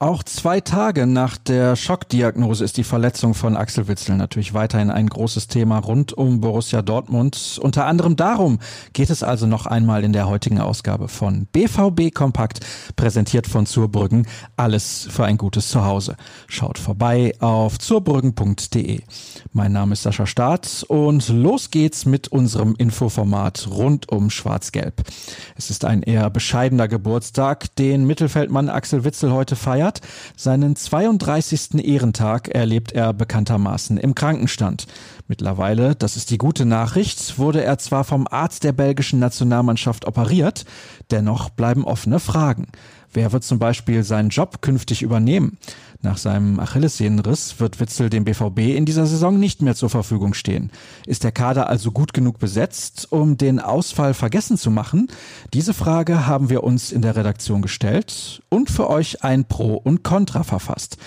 Auch zwei Tage nach der Schockdiagnose ist die Verletzung von Axel Witzel natürlich weiterhin ein großes Thema rund um Borussia Dortmund. Unter anderem darum geht es also noch einmal in der heutigen Ausgabe von BVB Kompakt, präsentiert von Zurbrüggen. Alles für ein gutes Zuhause. Schaut vorbei auf zurbrüggen.de. Mein Name ist Sascha Staat und los geht's mit unserem Infoformat rund um Schwarz-Gelb. Es ist ein eher bescheidener Geburtstag, den Mittelfeldmann Axel Witzel heute feiert gefeiert. Seinen 32. Ehrentag erlebt er bekanntermaßen im Krankenstand. Mittlerweile, das ist die gute Nachricht, wurde er zwar vom Arzt der belgischen Nationalmannschaft operiert, dennoch bleiben offene Fragen. Wer wird zum Beispiel seinen Job künftig übernehmen? Nach seinem Achillessehnenriss wird Witzel dem BVB in dieser Saison nicht mehr zur Verfügung stehen. Ist der Kader also gut genug besetzt, um den Ausfall vergessen zu machen? Diese Frage haben wir uns in der Redaktion gestellt und für euch ein Pro und Contra verfasst.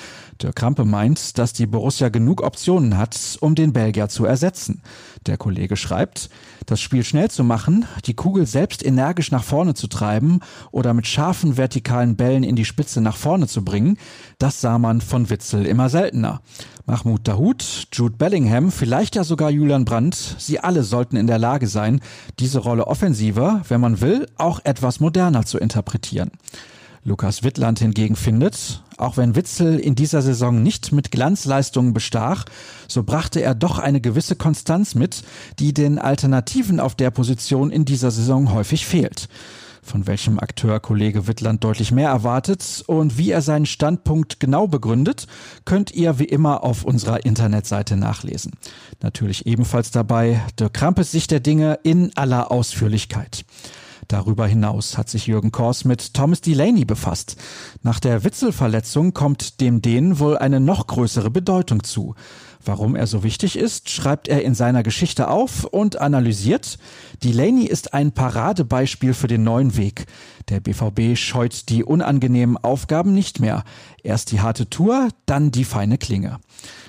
Dirk Krampe meint, dass die Borussia genug Optionen hat, um den Belgier zu ersetzen. Der Kollege schreibt, das Spiel schnell zu machen, die Kugel selbst energisch nach vorne zu treiben oder mit scharfen vertikalen Bällen in die Spitze nach vorne zu bringen, das sah man von Witzel immer seltener. Mahmoud Dahoud, Jude Bellingham, vielleicht ja sogar Julian Brandt, sie alle sollten in der Lage sein, diese Rolle offensiver, wenn man will, auch etwas moderner zu interpretieren. Lukas Wittland hingegen findet, auch wenn Witzel in dieser Saison nicht mit Glanzleistungen bestach, so brachte er doch eine gewisse Konstanz mit, die den Alternativen auf der Position in dieser Saison häufig fehlt. Von welchem Akteur Kollege Wittland deutlich mehr erwartet und wie er seinen Standpunkt genau begründet, könnt ihr wie immer auf unserer Internetseite nachlesen. Natürlich ebenfalls dabei der Krampes Sicht der Dinge in aller Ausführlichkeit. Darüber hinaus hat sich Jürgen Kors mit Thomas Delaney befasst. Nach der Witzelverletzung kommt dem den wohl eine noch größere Bedeutung zu. Warum er so wichtig ist, schreibt er in seiner Geschichte auf und analysiert. Delaney ist ein Paradebeispiel für den neuen Weg. Der BVB scheut die unangenehmen Aufgaben nicht mehr. Erst die harte Tour, dann die feine Klinge.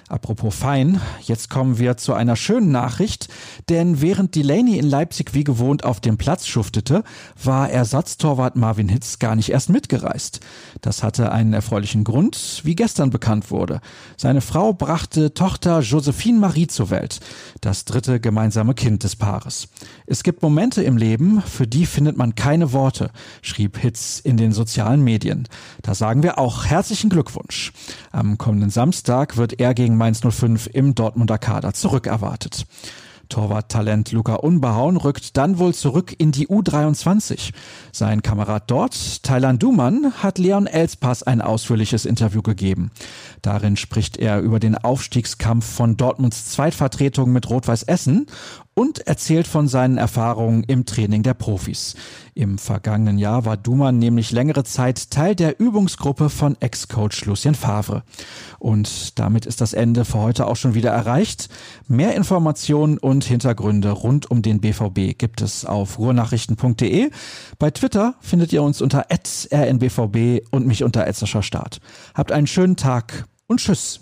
Apropos fein, jetzt kommen wir zu einer schönen Nachricht, denn während Delaney in Leipzig wie gewohnt auf dem Platz schuftete, war Ersatztorwart Marvin Hitz gar nicht erst mitgereist. Das hatte einen erfreulichen Grund, wie gestern bekannt wurde. Seine Frau brachte Tochter Josephine Marie zur Welt, das dritte gemeinsame Kind des Paares. Es gibt Momente im Leben, für die findet man keine Worte, schrieb Hitz in den sozialen Medien. Da sagen wir auch herzlichen Glückwunsch. Am kommenden Samstag wird er gegen Mainz 05 im Dortmunder Kader zurückerwartet. Torwarttalent Luca Unbehauen rückt dann wohl zurück in die U23. Sein Kamerad dort, Thailand Duman, hat Leon Elspass ein ausführliches Interview gegeben. Darin spricht er über den Aufstiegskampf von Dortmunds Zweitvertretung mit Rot-Weiß Essen und erzählt von seinen Erfahrungen im Training der Profis. Im vergangenen Jahr war Duman nämlich längere Zeit Teil der Übungsgruppe von Ex-Coach Lucien Favre. Und damit ist das Ende für heute auch schon wieder erreicht. Mehr Informationen und Hintergründe rund um den BVB gibt es auf ruhrnachrichten.de. Bei Twitter findet ihr uns unter rnbvb und mich unter Start. Habt einen schönen Tag und tschüss.